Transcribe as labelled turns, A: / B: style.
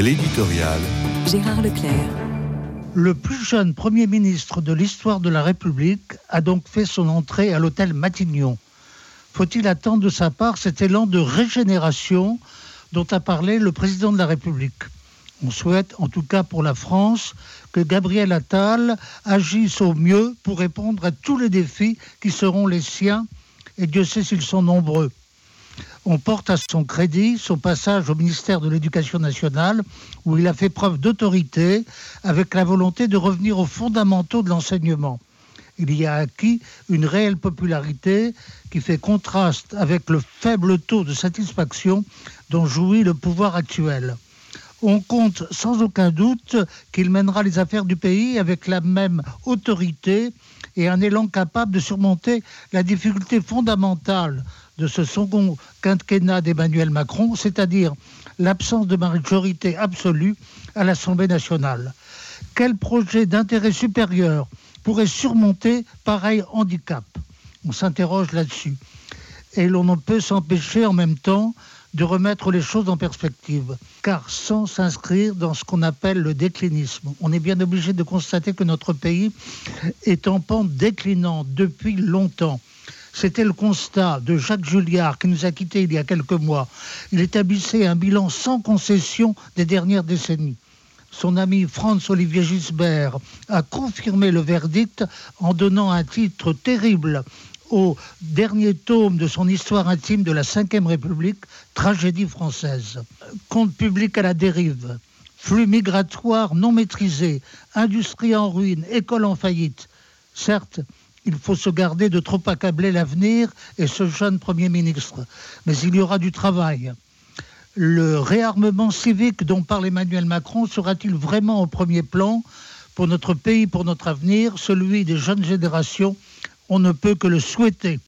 A: L'éditorial.
B: Gérard Leclerc.
C: Le plus jeune Premier ministre de l'histoire de la République a donc fait son entrée à l'hôtel Matignon. Faut-il attendre de sa part cet élan de régénération dont a parlé le président de la République? On souhaite, en tout cas pour la France, que Gabriel Attal agisse au mieux pour répondre à tous les défis qui seront les siens, et Dieu sait s'ils sont nombreux on porte à son crédit son passage au ministère de l'Éducation nationale, où il a fait preuve d'autorité avec la volonté de revenir aux fondamentaux de l'enseignement. Il y a acquis une réelle popularité qui fait contraste avec le faible taux de satisfaction dont jouit le pouvoir actuel. On compte sans aucun doute qu'il mènera les affaires du pays avec la même autorité et un élan capable de surmonter la difficulté fondamentale de ce second quinquennat d'Emmanuel Macron, c'est-à-dire l'absence de majorité absolue à l'Assemblée nationale. Quel projet d'intérêt supérieur pourrait surmonter pareil handicap? On s'interroge là-dessus. Et l'on ne peut s'empêcher en même temps de remettre les choses en perspective, car sans s'inscrire dans ce qu'on appelle le déclinisme, on est bien obligé de constater que notre pays est en pente déclinante depuis longtemps. C'était le constat de Jacques Julliard qui nous a quittés il y a quelques mois. Il établissait un bilan sans concession des dernières décennies. Son ami Franz-Olivier Gisbert a confirmé le verdict en donnant un titre terrible au dernier tome de son histoire intime de la Ve République, Tragédie française. Compte public à la dérive, flux migratoires non maîtrisés, industrie en ruine, école en faillite. Certes, il faut se garder de trop accabler l'avenir et ce jeune Premier ministre. Mais il y aura du travail. Le réarmement civique dont parle Emmanuel Macron sera-t-il vraiment au premier plan pour notre pays, pour notre avenir, celui des jeunes générations On ne peut que le souhaiter.